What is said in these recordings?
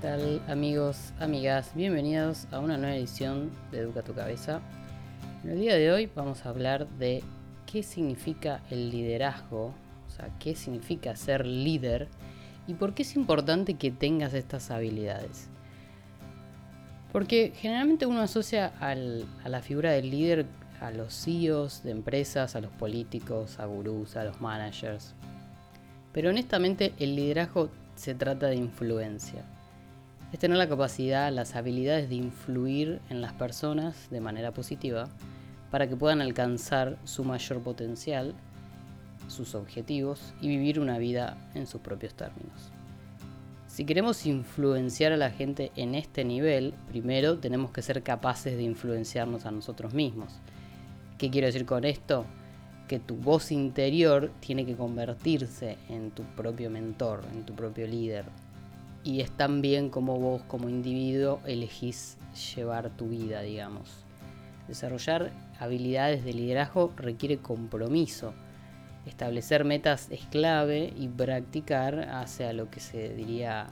tal amigos, amigas? Bienvenidos a una nueva edición de Educa tu Cabeza. En el día de hoy vamos a hablar de qué significa el liderazgo, o sea, qué significa ser líder y por qué es importante que tengas estas habilidades. Porque generalmente uno asocia a la figura del líder a los CEOs de empresas, a los políticos, a gurús, a los managers. Pero honestamente el liderazgo se trata de influencia. Es tener la capacidad, las habilidades de influir en las personas de manera positiva para que puedan alcanzar su mayor potencial, sus objetivos y vivir una vida en sus propios términos. Si queremos influenciar a la gente en este nivel, primero tenemos que ser capaces de influenciarnos a nosotros mismos. ¿Qué quiero decir con esto? Que tu voz interior tiene que convertirse en tu propio mentor, en tu propio líder. Y es también como vos como individuo elegís llevar tu vida, digamos. Desarrollar habilidades de liderazgo requiere compromiso establecer metas es clave y practicar hacia lo que se diría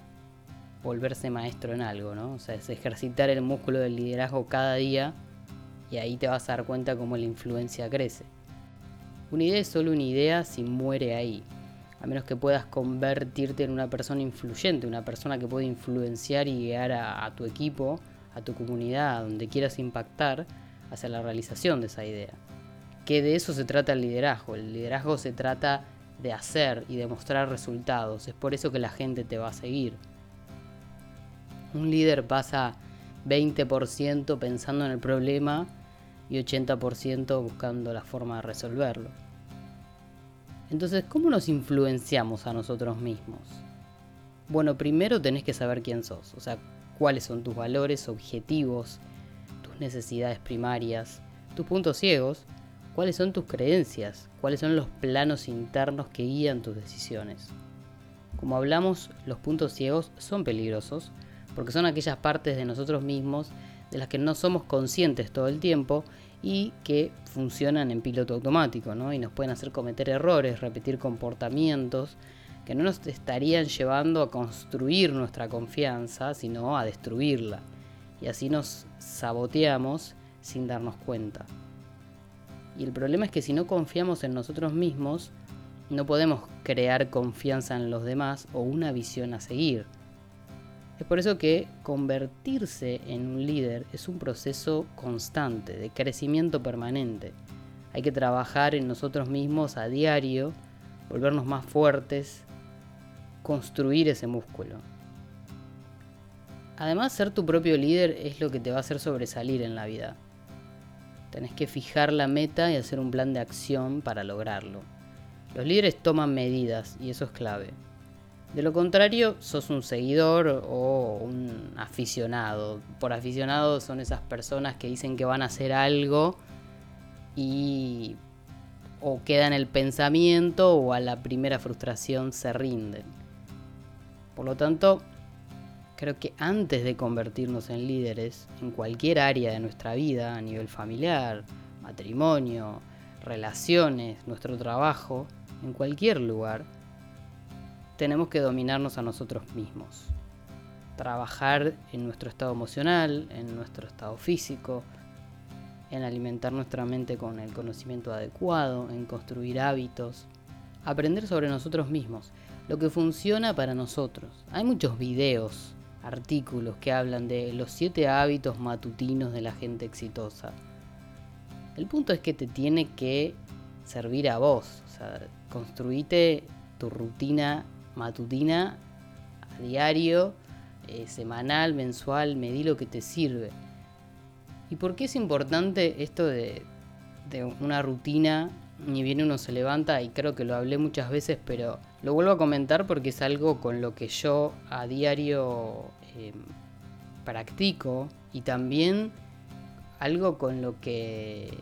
volverse maestro en algo, ¿no? O sea, es ejercitar el músculo del liderazgo cada día y ahí te vas a dar cuenta cómo la influencia crece. Una idea es solo una idea si muere ahí, a menos que puedas convertirte en una persona influyente, una persona que puede influenciar y guiar a, tu equipo, a tu comunidad, a donde quieras impactar hacia la realización de esa idea que de eso se trata el liderazgo. El liderazgo se trata de hacer y de mostrar resultados. Es por eso que la gente te va a seguir. Un líder pasa 20% pensando en el problema y 80% buscando la forma de resolverlo. Entonces, ¿cómo nos influenciamos a nosotros mismos? Bueno, primero tenés que saber quién sos, o sea, cuáles son tus valores, objetivos, tus necesidades primarias, tus puntos ciegos cuáles son tus creencias, cuáles son los planos internos que guían tus decisiones. Como hablamos, los puntos ciegos son peligrosos porque son aquellas partes de nosotros mismos de las que no somos conscientes todo el tiempo y que funcionan en piloto automático, ¿no? Y nos pueden hacer cometer errores, repetir comportamientos que no nos estarían llevando a construir nuestra confianza, sino a destruirla. Y así nos saboteamos sin darnos cuenta. Y el problema es que si no confiamos en nosotros mismos, no podemos crear confianza en los demás o una visión a seguir. Es por eso que convertirse en un líder es un proceso constante, de crecimiento permanente. Hay que trabajar en nosotros mismos a diario, volvernos más fuertes, construir ese músculo. Además, ser tu propio líder es lo que te va a hacer sobresalir en la vida. Tenés que fijar la meta y hacer un plan de acción para lograrlo. Los líderes toman medidas y eso es clave. De lo contrario, sos un seguidor o un aficionado. Por aficionado son esas personas que dicen que van a hacer algo y o quedan en el pensamiento o a la primera frustración se rinden. Por lo tanto, Creo que antes de convertirnos en líderes en cualquier área de nuestra vida, a nivel familiar, matrimonio, relaciones, nuestro trabajo, en cualquier lugar, tenemos que dominarnos a nosotros mismos. Trabajar en nuestro estado emocional, en nuestro estado físico, en alimentar nuestra mente con el conocimiento adecuado, en construir hábitos, aprender sobre nosotros mismos, lo que funciona para nosotros. Hay muchos videos artículos que hablan de los siete hábitos matutinos de la gente exitosa. El punto es que te tiene que servir a vos. O sea, construite tu rutina matutina a diario, eh, semanal, mensual, medí lo que te sirve. ¿Y por qué es importante esto de, una rutina? Ni bien uno se levanta, y creo que lo hablé muchas veces, pero lo vuelvo a comentar porque es algo con lo que yo a diario eh, practico y también algo con lo que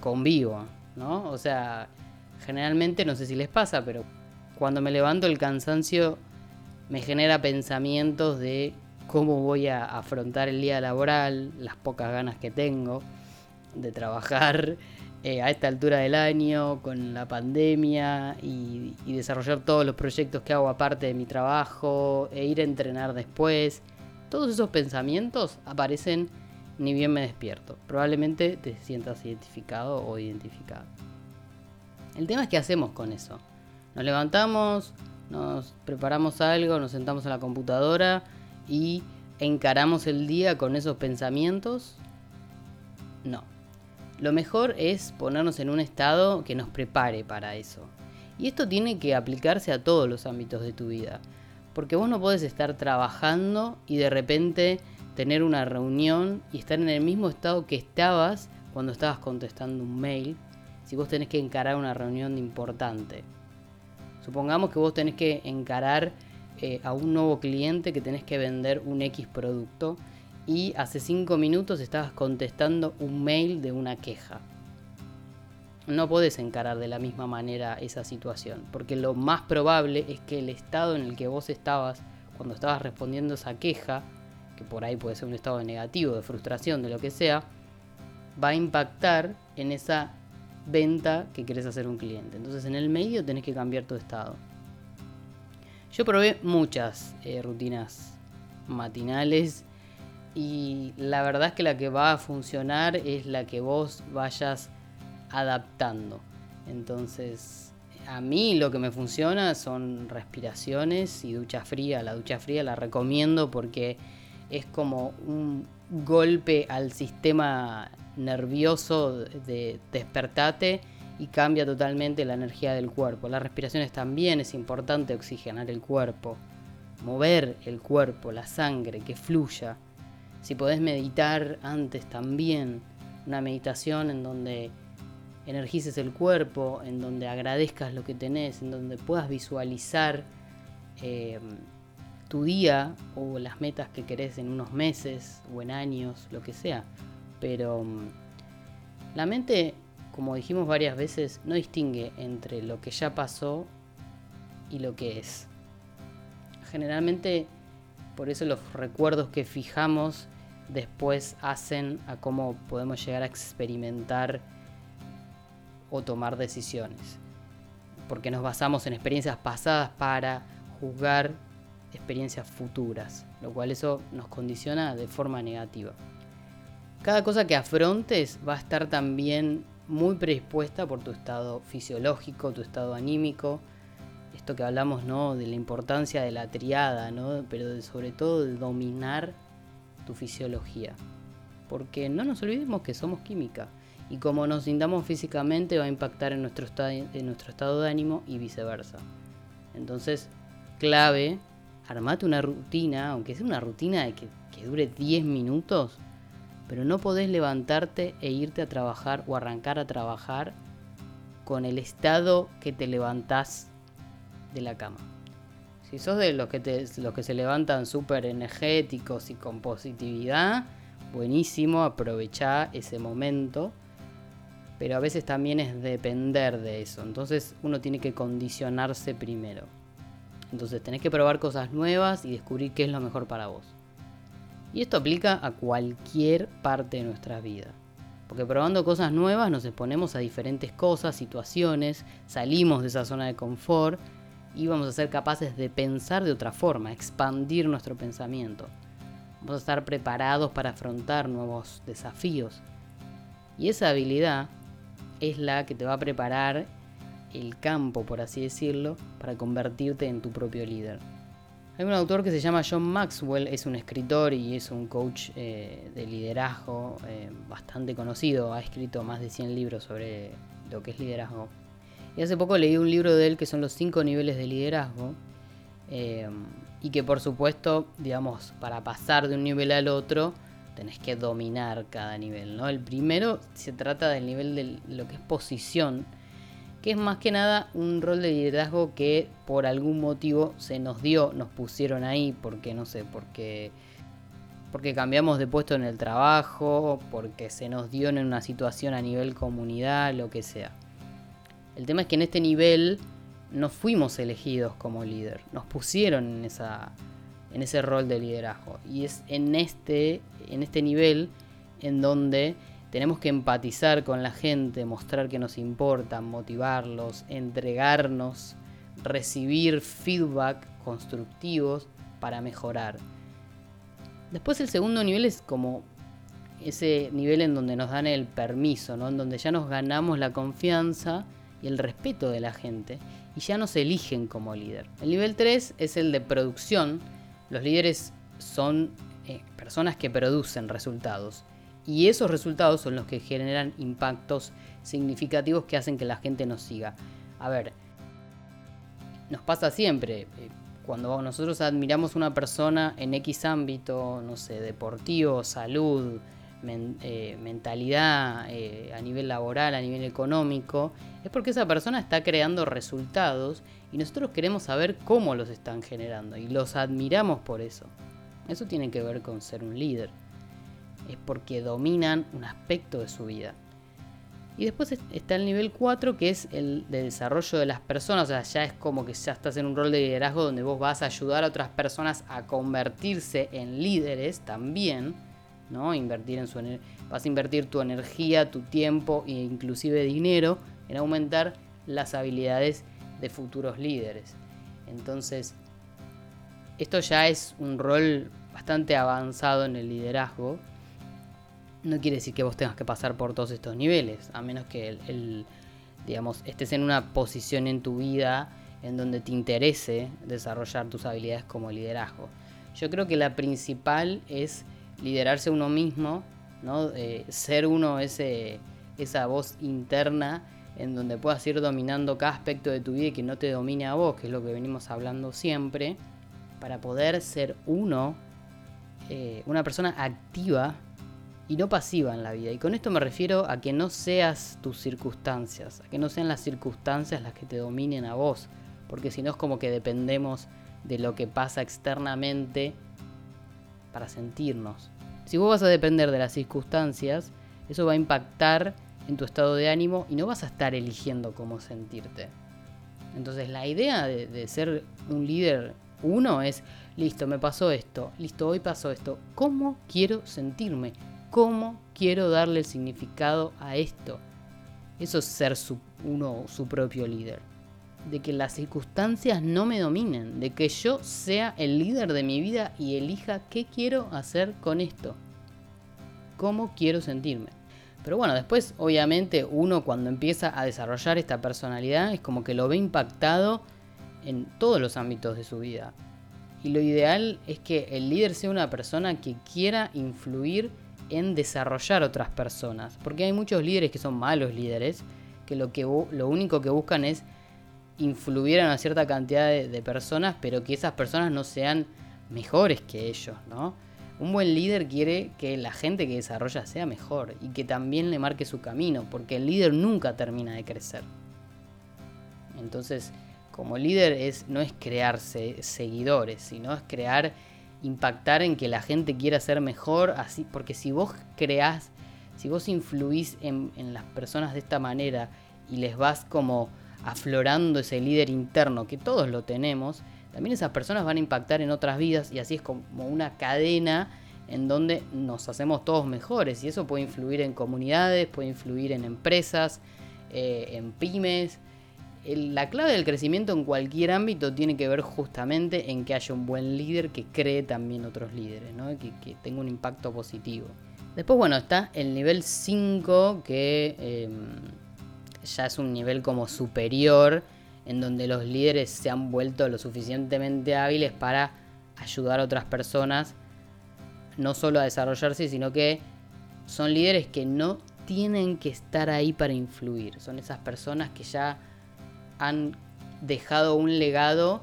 convivo, ¿no? O sea, generalmente no sé si les pasa, pero cuando me levanto el cansancio me genera pensamientos de cómo voy a afrontar el día laboral, las pocas ganas que tengo de trabajar, eh, a esta altura del año, con la pandemia y, desarrollar todos los proyectos que hago aparte de mi trabajo e ir a entrenar después. Todos esos pensamientos aparecen ni bien me despierto. Probablemente te sientas identificado o identificado. El tema es qué hacemos con eso. Nos levantamos, nos preparamos algo, nos sentamos en la computadora y encaramos el día con esos pensamientos. No. Lo mejor es ponernos en un estado que nos prepare para eso. Y esto tiene que aplicarse a todos los ámbitos de tu vida. Porque vos no podés estar trabajando y de repente tener una reunión y estar en el mismo estado que estabas cuando estabas contestando un mail si vos tenés que encarar una reunión importante. Supongamos que vos tenés que encarar eh, a un nuevo cliente que tenés que vender un X producto y hace 5 minutos estabas contestando un mail de una queja. No podés encarar de la misma manera esa situación, porque lo más probable es que el estado en el que vos estabas cuando estabas respondiendo esa queja, que por ahí puede ser un estado negativo, de frustración, de lo que sea, va a impactar en esa venta que querés hacer un cliente. Entonces en el medio tenés que cambiar tu estado. Yo probé muchas eh, rutinas matinales y la verdad es que la que va a funcionar es la que vos vayas adaptando. Entonces, a mí lo que me funciona son respiraciones y ducha fría. La ducha fría la recomiendo porque es como un golpe al sistema nervioso de despertate y cambia totalmente la energía del cuerpo. Las respiraciones también es importante oxigenar el cuerpo, mover el cuerpo, la sangre, que fluya. Si podés meditar antes también, una meditación en donde energices el cuerpo, en donde agradezcas lo que tenés, en donde puedas visualizar eh, tu día o las metas que querés en unos meses o en años, lo que sea. Pero mm, la mente como dijimos varias veces, no distingue entre lo que ya pasó y lo que es. Generalmente, por eso los recuerdos que fijamos después hacen a cómo podemos llegar a experimentar o tomar decisiones. Porque nos basamos en experiencias pasadas para juzgar experiencias futuras, lo cual eso nos condiciona de forma negativa. Cada cosa que afrontes va a estar también muy predispuesta por tu estado fisiológico, tu estado anímico, esto que hablamos ¿no? de la importancia de la triada, ¿no? pero sobre todo de dominar tu fisiología. Porque no nos olvidemos que somos química y como nos sintamos físicamente va a impactar en nuestro, en nuestro estado de ánimo y viceversa. Entonces, clave, armate una rutina, aunque sea una rutina de que, que dure 10 minutos, pero no podés levantarte e irte a trabajar o arrancar a trabajar con el estado que te levantás de la cama. Si sos de los que, los que se levantan súper energéticos y con positividad, buenísimo, aprovechá ese momento. Pero a veces también es depender de eso. Entonces uno tiene que condicionarse primero. Entonces tenés que probar cosas nuevas y descubrir qué es lo mejor para vos. Y esto aplica a cualquier parte de nuestra vida. Porque probando cosas nuevas nos exponemos a diferentes cosas, situaciones, salimos de esa zona de confort y vamos a ser capaces de pensar de otra forma, expandir nuestro pensamiento. Vamos a estar preparados para afrontar nuevos desafíos. Y esa habilidad es la que te va a preparar el campo, por así decirlo, para convertirte en tu propio líder. Hay un autor que se llama John Maxwell, es un escritor y es un coach eh, de liderazgo eh, bastante conocido, ha escrito más de 100 libros sobre lo que es liderazgo. Y hace poco leí un libro de él que son los 5 niveles de liderazgo eh, y que por supuesto, digamos, para pasar de un nivel al otro, tenés que dominar cada nivel. ¿no? El primero se trata del nivel de lo que es posición que es más que nada un rol de liderazgo que por algún motivo se nos dio, nos pusieron ahí, porque no sé, porque porque cambiamos de puesto en el trabajo, porque se nos dio en una situación a nivel comunidad, lo que sea. El tema es que en este nivel no fuimos elegidos como líder, nos pusieron en esa en ese rol de liderazgo y es en este en este nivel en donde tenemos que empatizar con la gente, mostrar que nos importa, motivarlos, entregarnos, recibir feedback constructivos para mejorar. Después el segundo nivel es como ese nivel en donde nos dan el permiso, ¿no? en donde ya nos ganamos la confianza y el respeto de la gente y ya nos eligen como líder. El nivel 3 es el de producción. Los líderes son eh, personas que producen resultados y esos resultados son los que generan impactos significativos que hacen que la gente nos siga. A ver, nos pasa siempre. Eh, cuando nosotros admiramos una persona en X ámbito, no sé, deportivo, salud, eh, mentalidad, eh, a nivel laboral, a nivel económico, es porque esa persona está creando resultados y nosotros queremos saber cómo los están generando y los admiramos por eso. Eso tiene que ver con ser un líder. Es porque dominan un aspecto de su vida. Y después está el nivel 4 que es el de desarrollo de las personas. O sea, ya es como que ya estás en un rol de liderazgo donde vos vas a ayudar a otras personas a convertirse en líderes también ¿no? Invertir en su vas a invertir tu energía, tu tiempo e inclusive dinero en aumentar las habilidades de futuros líderes. Entonces, esto ya es un rol bastante avanzado en el liderazgo. No quiere decir que vos tengas que pasar por todos estos niveles, a menos que el, digamos, estés en una posición en tu vida en donde te interese desarrollar tus habilidades como liderazgo. Yo creo que la principal es liderarse uno mismo, ¿no? Eh, ser uno ese, esa voz interna en donde puedas ir dominando cada aspecto de tu vida y que no te domine a vos, que es lo que venimos hablando siempre, para poder ser uno, eh, una persona activa y no pasiva en la vida. Y con esto me refiero a que no seas tus circunstancias, a que no sean las circunstancias las que te dominen a vos, porque si no es como que dependemos de lo que pasa externamente para sentirnos. Si vos vas a depender de las circunstancias, eso va a impactar en tu estado de ánimo y no vas a estar eligiendo cómo sentirte. Entonces la idea de, ser un líder uno es, listo, me pasó esto, listo, hoy pasó esto, ¿cómo quiero sentirme? ¿Cómo quiero darle el significado a esto? Eso es ser uno su propio líder de que las circunstancias no me dominen, de que yo sea el líder de mi vida y elija qué quiero hacer con esto, cómo quiero sentirme. Pero bueno, después obviamente uno cuando empieza a desarrollar esta personalidad es como que lo ve impactado en todos los ámbitos de su vida. Y lo ideal es que el líder sea una persona que quiera influir en desarrollar otras personas. Porque hay muchos líderes que son malos líderes, que lo, que, lo único que buscan es influir a una cierta cantidad de, personas, pero que esas personas no sean mejores que ellos, ¿no? Un buen líder quiere que la gente que desarrolla sea mejor y que también le marque su camino, porque el líder nunca termina de crecer. Entonces, como líder es, no es crearse seguidores, sino es crear, impactar en que la gente quiera ser mejor, así, porque si vos creás, si vos influís en, las personas de esta manera y les vas como aflorando ese líder interno, que todos lo tenemos, también esas personas van a impactar en otras vidas y así es como una cadena en donde nos hacemos todos mejores y eso puede influir en comunidades, puede influir en empresas, eh, en pymes. La clave del crecimiento en cualquier ámbito tiene que ver justamente en que haya un buen líder que cree también otros líderes, que, tenga un impacto positivo. Después, bueno, está el nivel 5 que... Em, ya es un nivel como superior en donde los líderes se han vuelto lo suficientemente hábiles para ayudar a otras personas no solo a desarrollarse, sino que son líderes que no tienen que estar ahí para influir. Son esas personas que ya han dejado un legado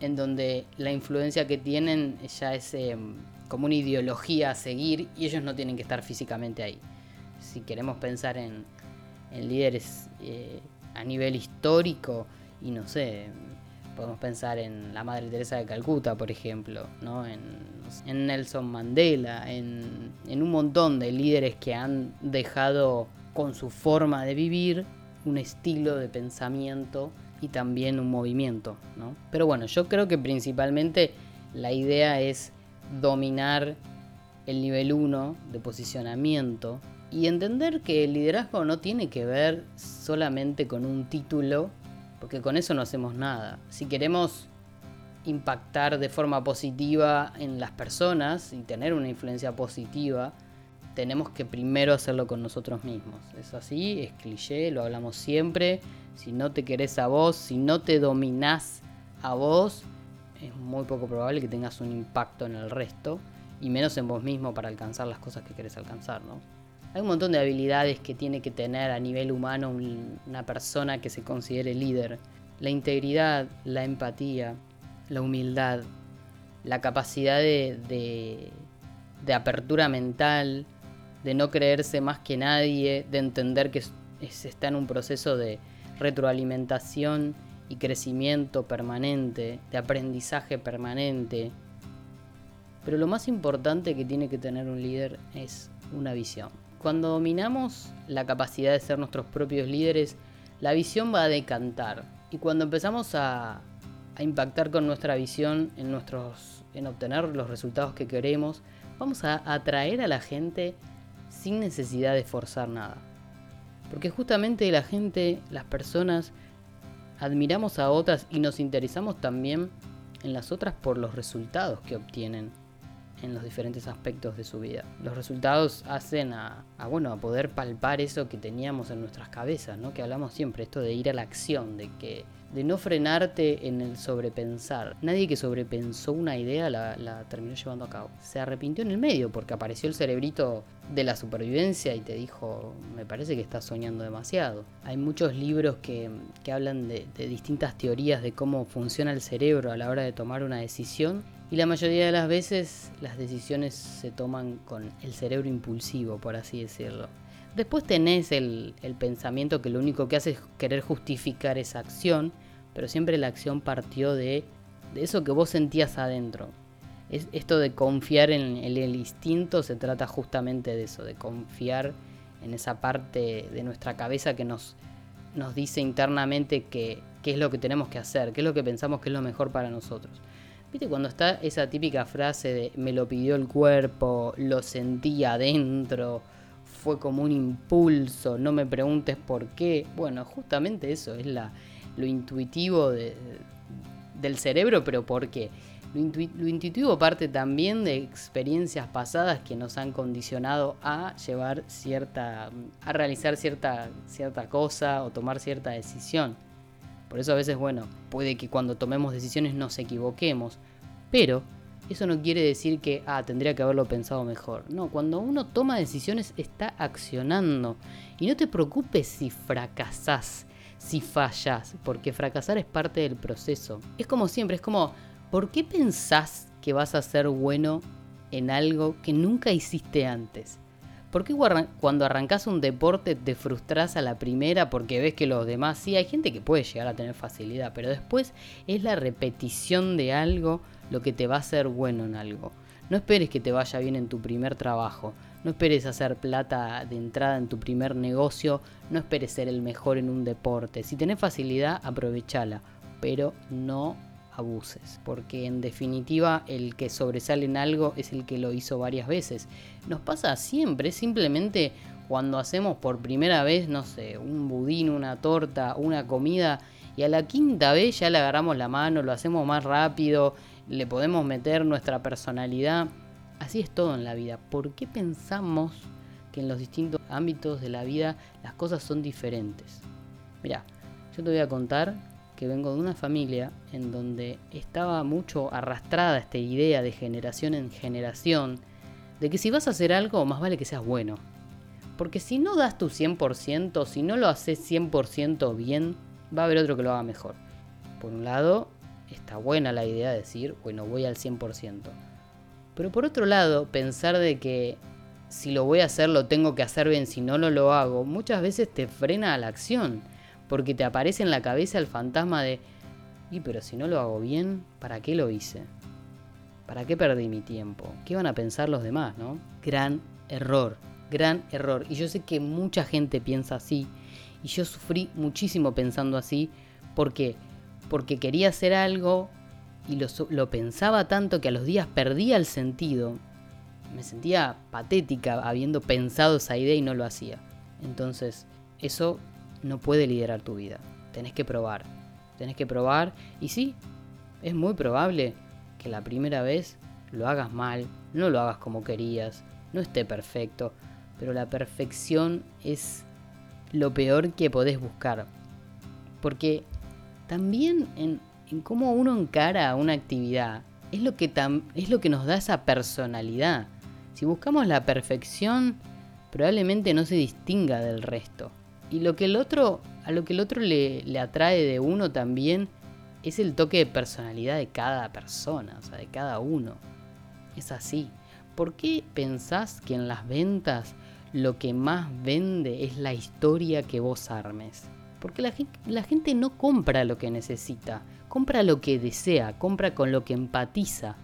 en donde la influencia que tienen ya es em, como una ideología a seguir y ellos no tienen que estar físicamente ahí. Si queremos pensar en, en líderes eh, a nivel histórico y no sé, podemos pensar en la Madre Teresa de Calcuta, por ejemplo, ¿no? en, Nelson Mandela, en, un montón de líderes que han dejado con su forma de vivir un estilo de pensamiento y también un movimiento. ¿no? Pero bueno, yo creo que principalmente la idea es dominar el nivel 1 de posicionamiento Y entender que el liderazgo no tiene que ver solamente con un título, porque con eso no hacemos nada. Si queremos impactar de forma positiva en las personas y tener una influencia positiva, tenemos que primero hacerlo con nosotros mismos. Es así, es cliché, lo hablamos siempre. Si no te querés a vos, si no te dominás a vos, es muy poco probable que tengas un impacto en el resto y menos en vos mismo para alcanzar las cosas que querés alcanzar, ¿no? Hay un montón de habilidades que tiene que tener a nivel humano una persona que se considere líder. La integridad, la empatía, la humildad, la capacidad de, de apertura mental, de no creerse más que nadie, de entender que se está en un proceso de retroalimentación y crecimiento permanente, de aprendizaje permanente. Pero lo más importante que tiene que tener un líder es una visión. Cuando dominamos la capacidad de ser nuestros propios líderes, la visión va a decantar. Y cuando empezamos a, a impactar con nuestra visión en, nuestros, en obtener los resultados que queremos, vamos a atraer a la gente sin necesidad de forzar nada. Porque justamente la gente, las personas, admiramos a otras y nos interesamos también en las otras por los resultados que obtienen en los diferentes aspectos de su vida. Los resultados hacen a, bueno, a poder palpar eso que teníamos en nuestras cabezas, ¿no? Que hablamos siempre, esto de ir a la acción, de que de no frenarte en el sobrepensar. Nadie que sobrepensó una idea la, terminó llevando a cabo. Se arrepintió en el medio porque apareció el cerebrito de la supervivencia y te dijo, me parece que estás soñando demasiado. Hay muchos libros que, hablan de, de distintas teorías de cómo funciona el cerebro a la hora de tomar una decisión y la mayoría de las veces las decisiones se toman con el cerebro impulsivo, por así decirlo. Después tenés el, pensamiento que lo único que hace es querer justificar esa acción, pero siempre la acción partió de, eso que vos sentías adentro. Es, esto de confiar en, el instinto se trata justamente de eso, de confiar en esa parte de nuestra cabeza que nos, nos dice internamente qué es lo que tenemos que hacer, qué es lo que pensamos que es lo mejor para nosotros. ¿Viste cuando está esa típica frase de me lo pidió el cuerpo, lo sentí adentro, fue como un impulso, no me preguntes por qué. Bueno, justamente eso es la, lo intuitivo del cerebro, pero ¿por qué? Lo, lo, intuitivo parte también de experiencias pasadas que nos han condicionado a llevar cierta, a realizar cierta, cierta cosa o tomar cierta decisión. Por eso a veces, bueno, puede que cuando tomemos decisiones nos equivoquemos, pero eso no quiere decir que, ah, tendría que haberlo pensado mejor. No, cuando uno toma decisiones está accionando. Y no te preocupes si fracasás, si fallas, porque fracasar es parte del proceso. Es como siempre, es como, ¿por qué pensás que vas a ser bueno en algo que nunca hiciste antes? ¿Por qué cuando arrancas un deporte te frustras a la primera porque ves que los demás sí? Hay gente que puede llegar a tener facilidad, pero después es la repetición de algo lo que te va a hacer bueno en algo. No esperes que te vaya bien en tu primer trabajo, no esperes hacer plata de entrada en tu primer negocio, no esperes ser el mejor en un deporte. Si tenés facilidad, aprovechala, pero no abuses, porque en definitiva el que sobresale en algo es el que lo hizo varias veces. Nos pasa siempre, simplemente cuando hacemos por primera vez, no sé, un budín, una torta, una comida, y a la quinta vez ya le agarramos la mano, lo hacemos más rápido, le podemos meter nuestra personalidad. Así es todo en la vida. ¿Por qué pensamos que en los distintos ámbitos de la vida las cosas son diferentes? Mira, yo te voy a contar que vengo de una familia en donde estaba mucho arrastrada esta idea de generación en generación de que si vas a hacer algo, más vale que seas bueno. Porque si no das tu 100%, si no lo haces 100% bien, va a haber otro que lo haga mejor. Por un lado, está buena la idea de decir, bueno, voy al 100%. Pero por otro lado, pensar de que si lo voy a hacer lo tengo que hacer bien, si no, no lo hago, muchas veces te frena a la acción, porque te aparece en la cabeza el fantasma de, y pero si no lo hago bien, ¿para qué lo hice? ¿Para qué perdí mi tiempo? ¿Qué van a pensar los demás, no? Gran error, gran error. Y yo sé que mucha gente piensa así, y yo sufrí muchísimo pensando así, porque porque quería hacer algo y lo, pensaba tanto que a los días perdía el sentido. me sentía patética habiendo pensado esa idea y no lo hacía. Entonces, eso no puede liderar tu vida. Tenés que probar. Tenés que probar y sí, es muy probable que la primera vez lo hagas mal, no lo hagas como querías, no esté perfecto, pero la perfección es lo peor que podés buscar. Porque también en, cómo uno encara una actividad es lo, que es lo que nos da esa personalidad. Si buscamos la perfección, probablemente no se distinga del resto. Y lo que el otro, a lo que el otro le, atrae de uno también es el toque de personalidad de cada persona, o sea, de cada uno. Es así. ¿Por qué pensás que en las ventas lo que más vende es la historia que vos armes? Porque la, la gente no compra lo que necesita, compra lo que desea, compra con lo que empatiza.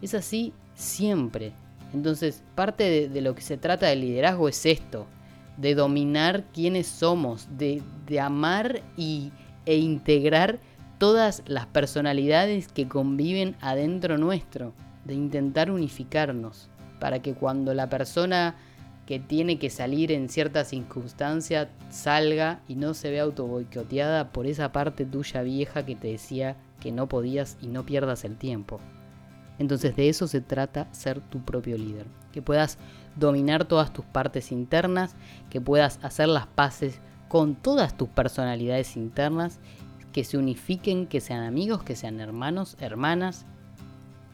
Es así siempre. Entonces, parte de, lo que se trata del liderazgo es esto, de dominar quiénes somos, de, amar y, e integrar todas las personalidades que conviven adentro nuestro, de intentar unificarnos, para que cuando la persona que tiene que salir en ciertas circunstancias salga y no se vea autoboicoteada por esa parte tuya vieja que te decía que no podías y no pierdas el tiempo. Entonces de eso se trata ser tu propio líder, que puedas dominar todas tus partes internas, que puedas hacer las paces con todas tus personalidades internas que se unifiquen, que sean amigos, que sean hermanos, hermanas,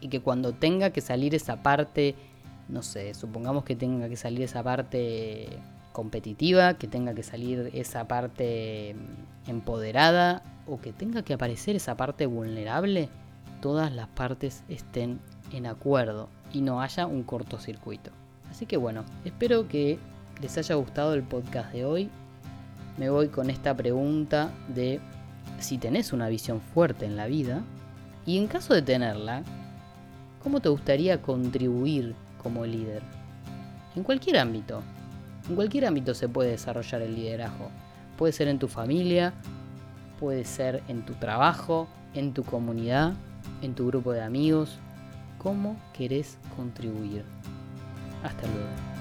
y que cuando tenga que salir esa parte, no sé, supongamos que tenga que salir esa parte competitiva, que tenga que salir esa parte empoderada, o que tenga que aparecer esa parte vulnerable, todas las partes estén en acuerdo y no haya un cortocircuito. Así que bueno, espero que les haya gustado el podcast de hoy. Me voy con esta pregunta de si tenés una visión fuerte en la vida y en caso de tenerla, ¿cómo te gustaría contribuir como líder? En cualquier ámbito. En cualquier ámbito se puede desarrollar el liderazgo. Puede ser en tu familia, puede ser en tu trabajo, en tu comunidad, en tu grupo de amigos. ¿Cómo querés contribuir? Hasta luego.